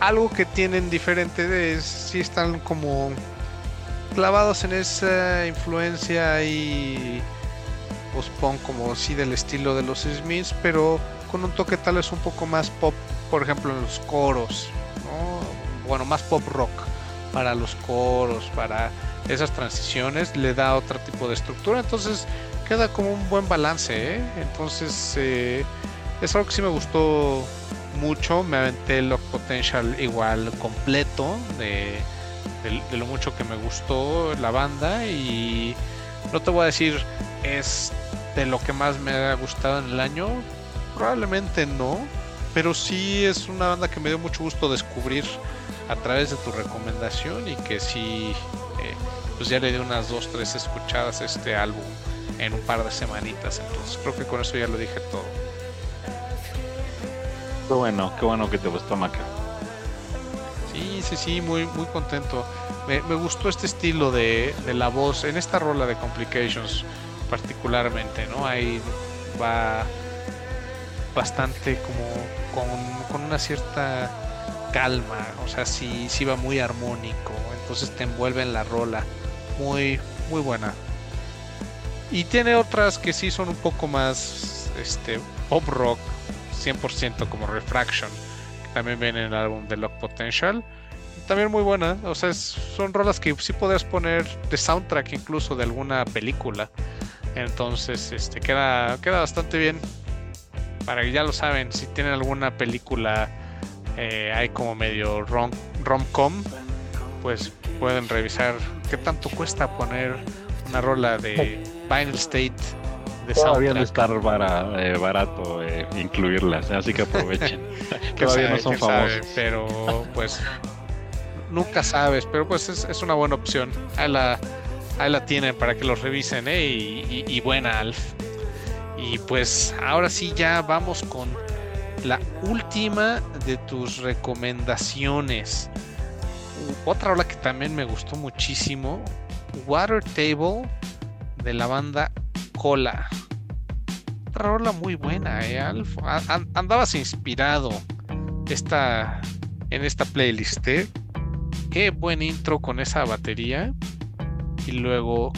Algo que tienen diferente es. Sí están como. clavados en esa influencia y. post-punk, como sí del estilo de los Smiths, pero con un toque tal vez un poco más pop, por ejemplo en los coros bueno, más pop rock para los coros, para esas transiciones, le da otro tipo de estructura, entonces queda como un buen balance, ¿eh? entonces eh, es algo que sí me gustó mucho, me aventé el Lock Potential igual completo de, de, lo mucho que me gustó la banda. Y no te voy a decir es de lo que más me ha gustado en el año, probablemente no, pero sí es una banda que me dio mucho gusto descubrir a través de tu recomendación y que sí, eh, pues ya le di unas dos, tres escuchadas a este álbum en un par de semanitas. Entonces creo que con eso ya lo dije todo. Qué bueno, qué bueno que te gustó Maca. Sí, sí, sí, muy, muy contento. Me, gustó este estilo de, de, la voz en esta rola de Complications particularmente, ¿no? Ahí va bastante como con, una cierta calma, o sea, sí, sí va muy armónico, entonces te envuelve en la rola, muy, muy buena. Y tiene otras que sí son un poco más, este, pop rock, 100% como Refraction, también viene en el álbum de Lock Potential, también muy buena, o sea, son rolas que sí podrías poner de soundtrack incluso de alguna película, entonces, este, queda, queda bastante bien. Para que ya lo saben, si tienen alguna película eh, hay como medio rom, rom-com, pues pueden revisar qué tanto cuesta poner una rola de Final State de Todavía no estar eh, barato eh, incluirlas, así que aprovechen. Todavía no son famosos. pero pues nunca sabes, pero pues es, una buena opción. Ahí la, ahí la tienen para que los revisen, ¿eh? Y, y buena, Alf. Y pues ahora sí ya vamos con la última de tus recomendaciones. Otra rola que también me gustó muchísimo, Water Table de la banda Cola. Otra rola muy buena, ¿eh, Andabas inspirado esta, en esta playlist. ¿eh? Qué buen intro con esa batería. Y luego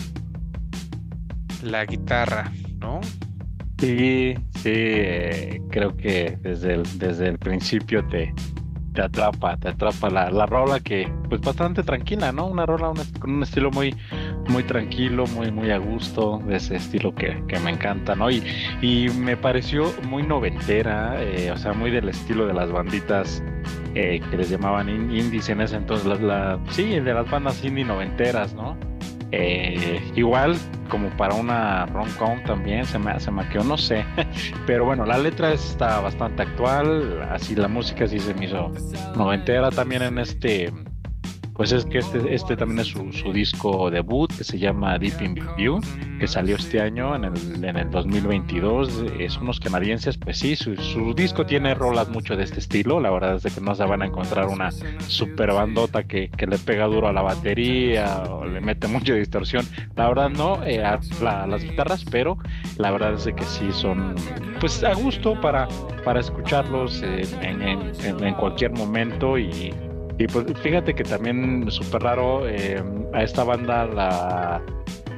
la guitarra, ¿no? Sí, sí, eh, creo que desde el, desde el principio te, te atrapa, te atrapa la, la rola que, pues bastante tranquila, ¿no? Una rola con un estilo muy, muy tranquilo, muy, muy a gusto, de ese estilo que, que me encanta, ¿no? Y, y me pareció muy noventera, eh, o sea, muy del estilo de las banditas eh, que les llamaban indies en ese entonces, la, sí, de las bandas indie noventeras, ¿no? Eh, igual como para una rom-com también se me, se quedó, no sé. Pero bueno, la letra está bastante actual, así la música sí se me hizo noventera también en este pues es que este, este también es su, disco debut que se llama Deep in View, que salió este año en el, en el 2022. Es unos canadienses, pues sí, su, su, disco tiene rolas mucho de este estilo. La verdad es que no se van a encontrar una super bandota que, que le pega duro a la batería o le mete mucha distorsión. La verdad no, eh, a, las guitarras, pero la verdad es que sí son pues a gusto para, para escucharlos en, en cualquier momento y Y pues fíjate que también súper raro, eh, a esta banda la,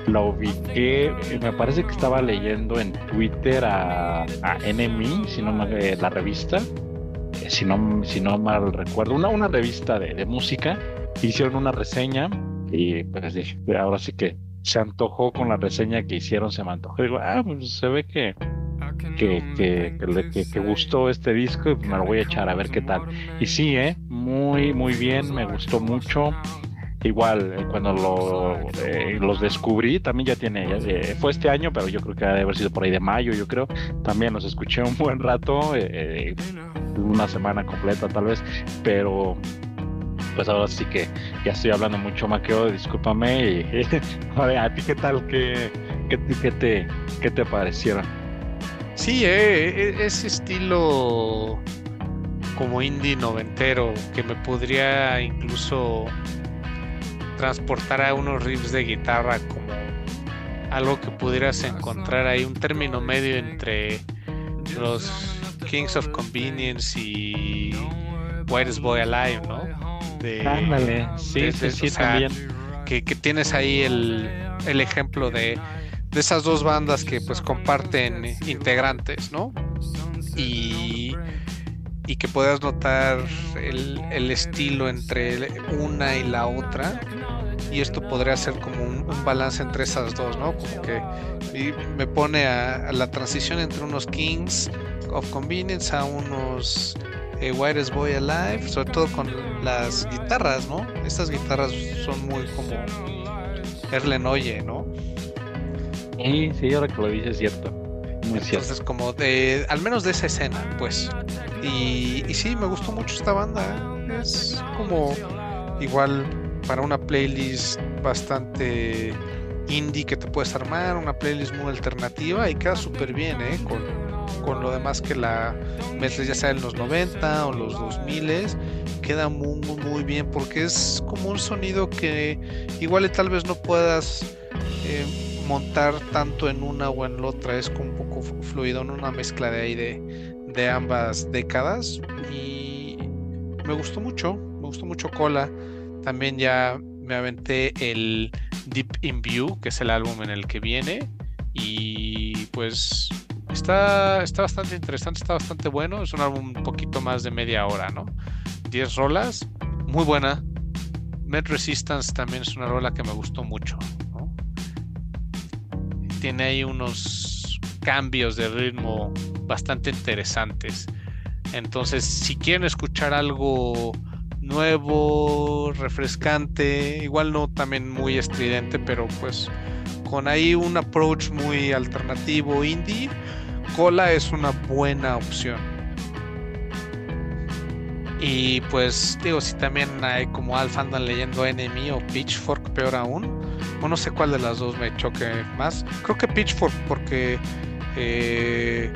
la ubiqué, me parece que estaba leyendo en Twitter a, a Enemy, si no me, la revista, eh, si no, si no mal recuerdo, una, una revista de, de música, hicieron una reseña y pues dije, ahora sí que se antojó con la reseña que hicieron, se me antojó. Digo, ah, pues se ve que, que, que, que, que, gustó este disco y me lo voy a echar a ver qué tal. Y sí, ¿eh? muy, muy bien, me gustó mucho. Igual, eh, cuando lo, eh, los descubrí, también ya tiene, eh, fue este año, pero yo creo que debe haber sido por ahí de mayo, yo creo. También los escuché un buen rato, una semana completa tal vez, pero pues ahora sí que ya estoy hablando mucho maqueo, discúlpame. Y, a ti qué tal, qué, qué, qué, te, qué te parecieron. Sí, eh, ese estilo como indie noventero que me podría incluso transportar a unos riffs de guitarra como algo que pudieras encontrar ahí, un término medio entre los Kings of Convenience y Whitest Boy Alive, ¿no? De, sí, sí, sí, también. Que, que, tienes ahí el, el ejemplo de, de esas dos bandas que pues comparten integrantes, ¿no? Y, y que puedas notar el, el, estilo entre una y la otra. Y esto podría ser como un, balance entre esas dos, ¿no? Como que me pone a, la transición entre unos Kings of Convenience a unos eh, Whitest Boy Alive, sobre todo con las guitarras, ¿no? Estas guitarras son muy como Erlen Oye, ¿no? Sí, sí, ahora que lo dices es cierto. Muy Entonces, como de, al menos de esa escena, pues. Y, sí, me gustó mucho esta banda. ¿eh? Es como igual para una playlist bastante indie que te puedes armar, una playlist muy alternativa y queda súper bien, ¿eh? Con, con, lo demás que la metes ya sea en los 90 o los 2000 queda muy, muy, muy bien porque es como un sonido que igual y tal vez no puedas eh, montar tanto en una o en la otra, es como un poco fluido, en una mezcla de ahí de, de ambas décadas. Y me gustó mucho, me gustó mucho Cola, también ya me aventé el Deep in View, que es el álbum en el que viene. Y pues está, está bastante interesante, está bastante bueno, es un álbum un poquito más de media hora, ¿no? 10 rolas, muy buena. Med Resistance también es una rola que me gustó mucho, tiene ahí unos cambios de ritmo bastante interesantes. Entonces, si quieren escuchar algo nuevo, refrescante, igual no también muy estridente, pero pues con ahí un approach muy alternativo indie, Cola es una buena opción. Y pues digo, si también hay como Alfa andan leyendo Enemy o Pitchfork, peor aún, no sé cuál de las dos me choque más. Creo que Pitchfork porque eh,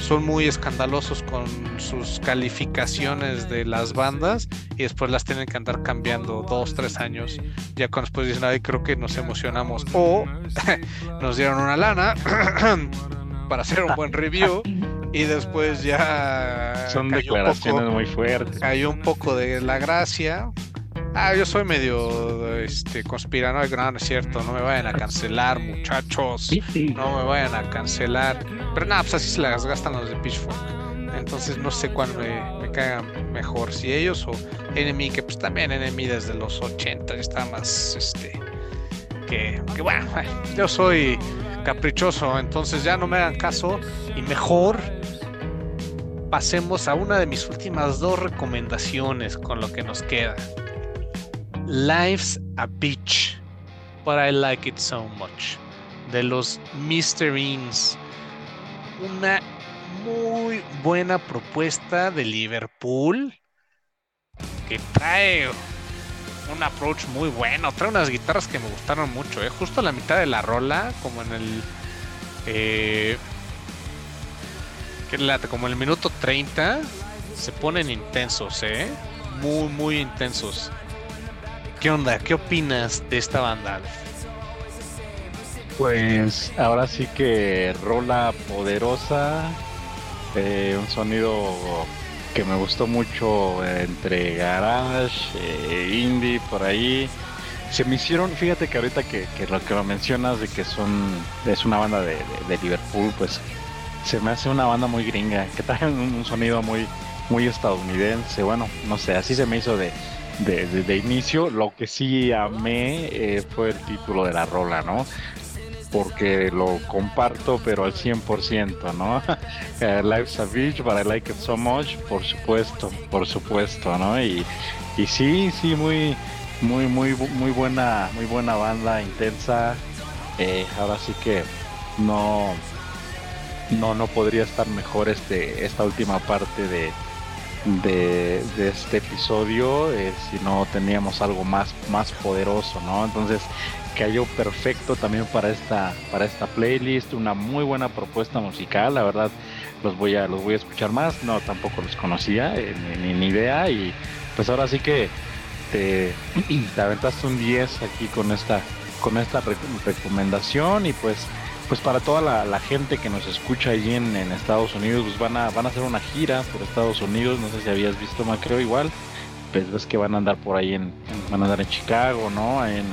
son muy escandalosos con sus calificaciones de las bandas y después las tienen que andar cambiando dos, tres años. Ya cuando después dicen, ay, creo que nos emocionamos o nos dieron una lana para hacer un buen review y después ya... Son declaraciones muy fuertes. Cayó un poco de la gracia Ah, yo soy medio este, conspiranoico, no, no es cierto, no me vayan a cancelar, muchachos. No me vayan a cancelar. Pero nada, pues así se las gastan los de Pitchfork. Entonces no sé cuál me, me caiga mejor, si ellos o Enemy, que pues también Enemy desde los 80 está más, este, que, que bueno, yo soy caprichoso, entonces ya no me hagan caso y mejor pasemos a una de mis últimas dos recomendaciones con lo que nos queda. Life's a Bitch, but I like it so much. De los Mr. Ins. Una muy buena propuesta de Liverpool que trae un approach muy bueno. Trae unas guitarras que me gustaron mucho. ¿eh? Justo a la mitad de la rola, como en el. Eh, como en el minuto 30, se ponen intensos, ¿eh? Muy, muy intensos. ¿Qué onda? ¿Qué opinas de esta banda? Pues ahora sí que rola poderosa, eh, un sonido que me gustó mucho entre garage, eh, indie, por ahí. Se me hicieron, fíjate que ahorita que, lo que lo mencionas de que son es una banda de, Liverpool, pues se me hace una banda muy gringa, que trae un, sonido muy muy estadounidense. Bueno, no sé, así se me hizo de, de, inicio. Lo que sí amé eh, fue el título de la rola, ¿no? porque lo comparto, pero al 100%, ¿no? uh, Life's a Beach, but I like it so much, por supuesto, por supuesto, ¿no? Y, y sí, sí, muy, muy, muy, muy buena, muy buena banda, intensa. Eh, ahora sí que no, no, no podría estar mejor este, esta última parte de, de, este episodio eh, si no teníamos algo más, más poderoso, ¿no? Entonces, cayó perfecto también para esta para esta playlist una muy buena propuesta musical la verdad los voy a los voy a escuchar más no tampoco los conocía eh, ni, idea y pues ahora sí que te, te aventaste un 10 aquí con esta con esta recomendación y pues pues para toda la, gente que nos escucha allí en, en, Estados Unidos pues van a van a hacer una gira por Estados Unidos no sé si habías visto Macreo igual pues ves que van a andar por ahí en, van a andar en Chicago, ¿no? En,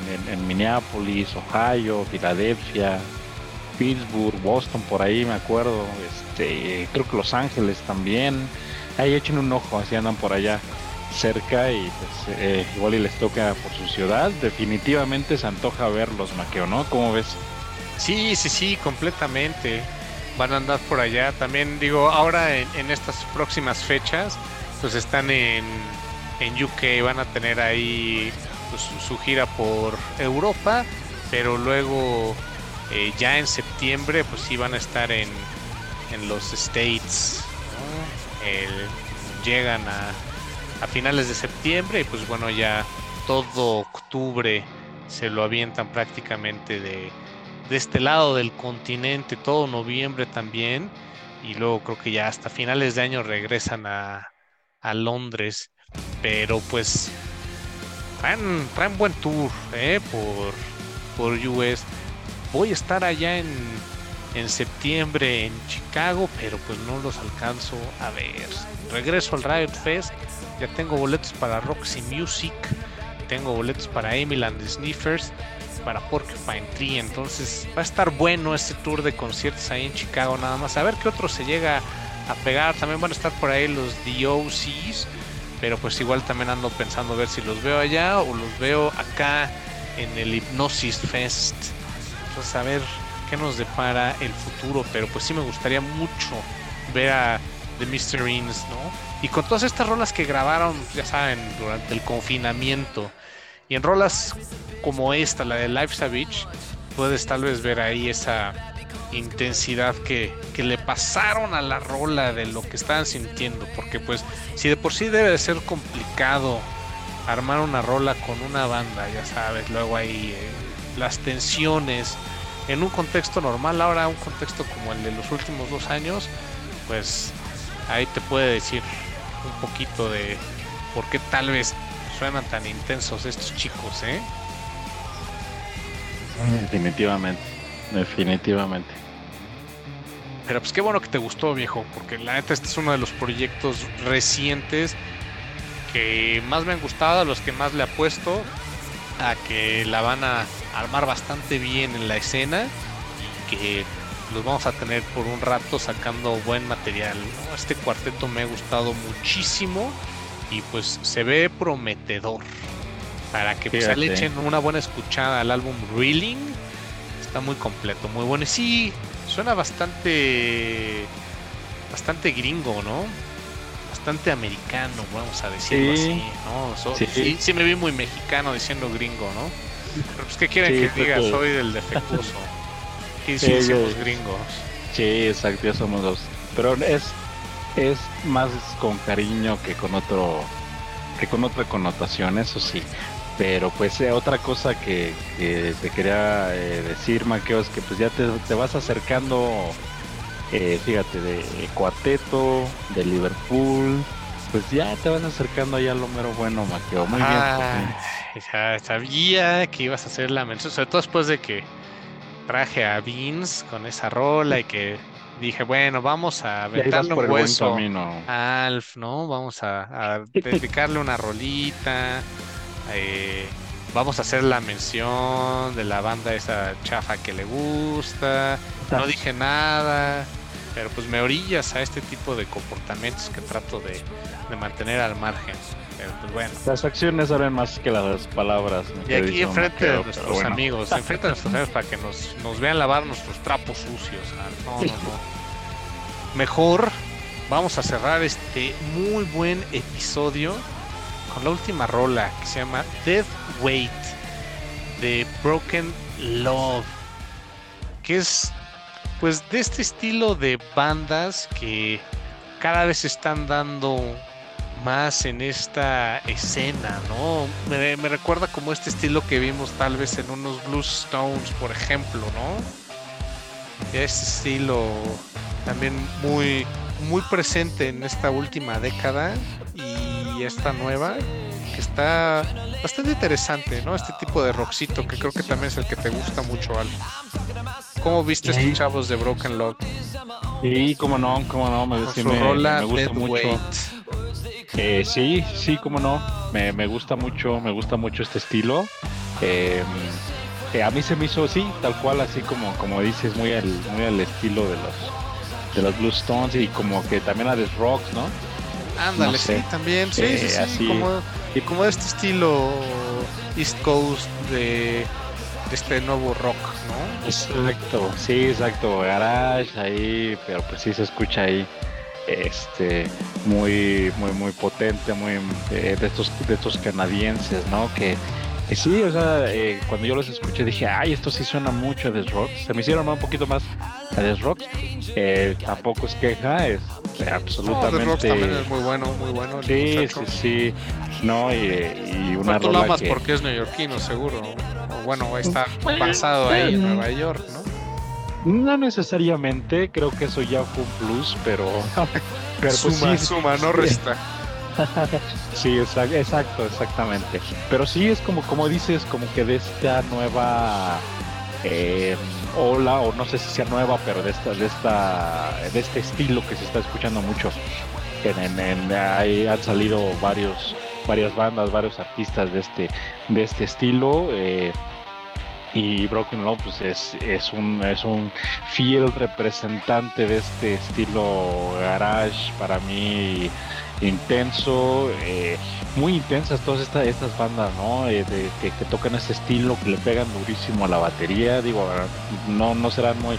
Minneapolis, Ohio, Filadelfia, Pittsburgh, Boston, por ahí me acuerdo, este, creo que Los Ángeles también. Ahí echen un ojo, así andan por allá cerca y pues eh, igual y les toca por su ciudad. Definitivamente se antoja verlos, Maqueo, ¿no? ¿Cómo ves? Sí, sí, sí, completamente. Van a andar por allá. También digo, ahora en estas próximas fechas, pues están en en UK van a tener ahí pues, su gira por Europa, pero luego eh, ya en septiembre pues sí van a estar en, en los States. llegan a, a finales de septiembre y pues bueno ya todo octubre se lo avientan prácticamente de, de este lado del continente, todo noviembre también y luego creo que ya hasta finales de año regresan a, a Londres. Pero pues traen, traen buen tour eh, por, por US. Voy a estar allá en, en septiembre en Chicago, pero pues no los alcanzo a ver. Regreso al Riot Fest, ya tengo boletos para Roxy Music, tengo boletos para Emil and the Sniffers, para Porcupine Tree, entonces va a estar bueno este tour de conciertos ahí en Chicago nada más. A ver qué otro se llega a pegar, también van a estar por ahí los DOCs pero pues igual también ando pensando ver si los veo allá o los veo acá en el Hypnosis Fest. Entonces a ver qué nos depara el futuro, pero pues sí me gustaría mucho ver a The Mysterines, ¿no? Y con todas estas rolas que grabaron, ya saben, durante el confinamiento, y en rolas como esta, la de Life Savage, puedes tal vez ver ahí esa intensidad que, le pasaron a la rola de lo que estaban sintiendo. Porque pues si de por sí debe de ser complicado armar una rola con una banda, ya sabes, luego hay eh, las tensiones en un contexto normal, ahora un contexto como el de los últimos dos años, pues ahí te puede decir un poquito de por qué tal vez suenan tan intensos estos chicos, ¿eh? Definitivamente, definitivamente. Pero pues qué bueno que te gustó, viejo, porque la neta este es uno de los proyectos recientes que más me han gustado, a los que más le apuesto, a que la van a armar bastante bien en la escena y que los vamos a tener por un rato sacando buen material. Este cuarteto me ha gustado muchísimo y pues se ve prometedor. Para que pues, le echen una buena escuchada al álbum Reeling. Está muy completo, muy bueno. Y sí, suena bastante bastante gringo, ¿no? Bastante americano, vamos a decirlo así, ¿no? sí. sí. me vi muy mexicano diciendo gringo, ¿no? Pero pues, ¿qué quieren que diga? Soy del defectuoso. ¿Qué sí, somos gringos? Sí, exacto, ya somos dos. Pero es, es más con cariño que con otro que con otra connotación, eso sí. Pero pues eh, otra cosa que, te quería eh, decir, Maqueo, es que pues ya te, vas acercando, eh, fíjate, de Cuarteto, de Liverpool, pues ya te vas acercando allá a lo mero bueno, Maqueo. Muy bien. Ah, ya sabía que ibas a hacer la mención, sobre todo después de que traje a Vince con esa rola y que dije, bueno, vamos a aventarle un hueso a Alf, ¿no? Vamos a, dedicarle una rolita. Eh, vamos a hacer la mención de la banda esa chafa que le gusta. No dije nada, pero pues me orillas a este tipo de comportamientos que trato de, mantener al margen. Pero pues bueno. Las acciones saben más que las palabras. Y aquí enfrente de nuestros amigos, enfrente de nuestros amigos para que nos, nos vean lavar nuestros trapos sucios. No, no, no. Mejor vamos a cerrar este muy buen episodio con la última rola que se llama Death Weight de Broken Love, que es pues de este estilo de bandas que cada vez están dando más en esta escena, ¿no? Me, me, recuerda como este estilo que vimos tal vez en unos Blues Stones, por ejemplo, ¿no? Este estilo también muy, muy presente en esta última década y esta nueva que está bastante interesante, ¿no? Este tipo de rockcito que creo que también es el que te gusta mucho, Al. ¿Cómo viste estos chavos de Broken Love? Sí, cómo no, cómo no, me, sí, me, gusta mucho. Eh, sí, sí, cómo no, me, me, gusta mucho, me gusta mucho este estilo. Eh, a mí se me hizo, sí, tal cual, así como, como dices, muy al, muy al estilo de los de los Blue Stones y como que también a The Rocks, ¿no? Ándale, sí, también, sí, sí, sí, así. Como, y como este estilo East Coast de, este nuevo rock, ¿no? Exacto, sí, exacto, garage ahí, pero pues sí se escucha ahí este muy muy muy potente muy eh, de estos de estos canadienses no que sí, o sea, eh, cuando yo los escuché dije, ay, esto sí suena mucho a The Rocks. Se me hicieron un poquito más a The Rocks. Eh, tampoco es queja, es absolutamente. No, The también es muy bueno, muy bueno. Sí, sí, sí. No, y, y una tú lo amas porque es neoyorquino, seguro. O bueno, está basado ahí en Nueva York, ¿no? No necesariamente, creo que eso ya fue un plus, pero. pero pues suma, sí, suma, no resta. sí, exacto, exactamente. Pero sí es como, como dices, como que de esta nueva eh, ola, o no sé si sea nueva, pero de esta, de esta, de este estilo que se está escuchando mucho. En, en, ahí han salido varios, varias bandas, varios artistas de este, de este estilo. Eh, y Broken Love pues es, es, un, es un fiel representante de este estilo garage para mí intenso, eh, muy intensas todas estas, estas bandas, ¿no? Eh, de, que, tocan ese estilo, que le pegan durísimo a la batería, digo, no, no serán muy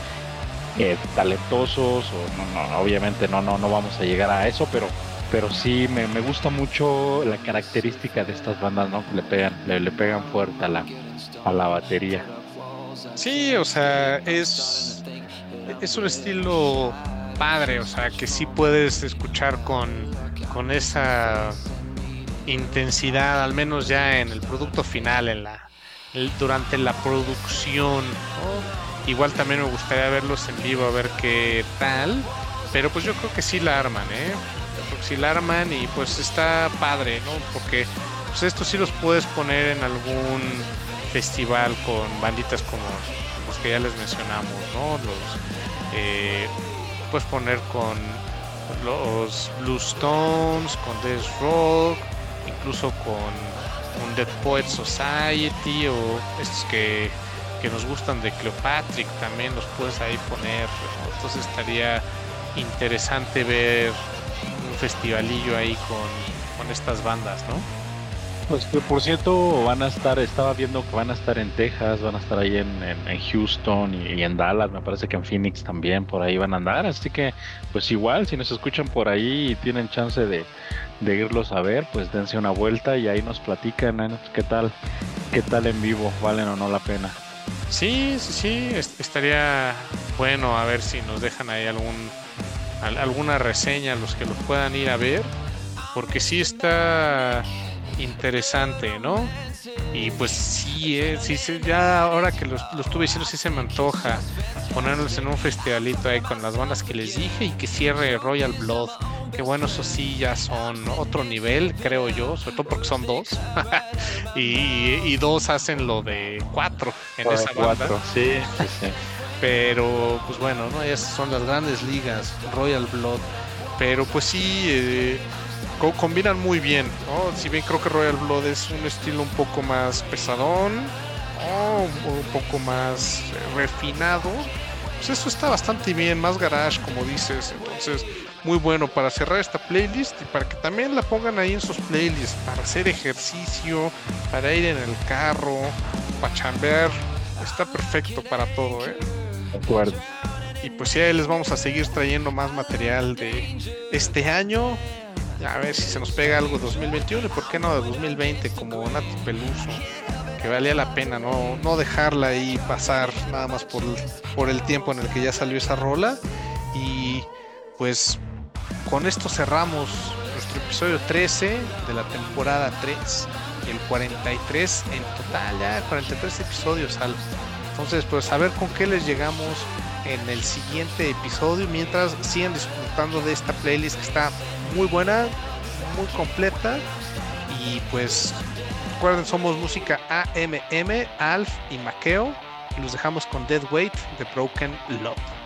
eh, talentosos, o no, obviamente no, no, no vamos a llegar a eso, pero, pero sí me, gusta mucho la característica de estas bandas, ¿no? Que le pegan, le, pegan fuerte a la, a la batería. Sí, o sea, es, es un estilo padre, o sea, que sí puedes escuchar con con esa intensidad, al menos ya en el producto final, en la durante la producción. Igual también me gustaría verlos en vivo a ver qué tal, pero pues yo creo que sí la arman, ¿eh? sí la arman y pues está padre, ¿no? Porque pues estos sí los puedes poner en algún festival con banditas como los que ya les mencionamos, ¿no? Los eh, puedes poner con los Blue Stones, con Death Rock, incluso con un Dead Poet Society o estos que, nos gustan de Cleopatrick también los puedes ahí poner. Entonces estaría interesante ver un festivalillo ahí con, con estas bandas, ¿no? Pues que por cierto van a estar, estaba viendo que van a estar en Texas, van a estar ahí en, Houston y, en Dallas, me parece que en Phoenix también por ahí van a andar, así que pues igual si nos escuchan por ahí y tienen chance de, irlos a ver, pues dense una vuelta y ahí nos platican qué tal, qué tal en vivo, valen o no la pena. Sí, sí, sí, estaría bueno a ver si nos dejan ahí algún alguna reseña los que los puedan ir a ver, porque sí está interesante, ¿no? Y pues sí, eh, sí, ya ahora que lo, estuve diciendo, sí se me antoja ponerlos en un festivalito ahí con las bandas que les dije y que cierre Royal Blood. Que bueno, eso sí ya son otro nivel, creo yo, sobre todo porque son dos. y, dos hacen lo de cuatro en esa banda. Sí, sí, Pero pues bueno, ¿no? Esas son las grandes ligas, Royal Blood. Pero pues sí, eh, combinan muy bien, ¿no? Si bien creo que Royal Blood es un estilo un poco más pesadón, un poco más eh, refinado, pues esto está bastante bien, más garage como dices, entonces muy bueno para cerrar esta playlist y para que también la pongan ahí en sus playlists, para hacer ejercicio, para ir en el carro, para chambear, está perfecto para todo, ¿eh? De acuerdo. Y pues ya les vamos a seguir trayendo más material de este año. A ver si se nos pega algo de 2021 y por qué no de 2020 como Nati Peluso. Que valía la pena no, no dejarla ahí pasar nada más por, por el tiempo en el que ya salió esa rola. Y pues con esto cerramos nuestro episodio 13 de la temporada 3 y el 43 en total, ya 43 episodios al. Entonces, pues a ver con qué les llegamos en el siguiente episodio. Mientras sigan disfrutando de esta playlist que está muy buena, muy completa. Y pues recuerden, somos música AMM, Alf y Maqueo. Y los dejamos con Dead Weight de Broken Love.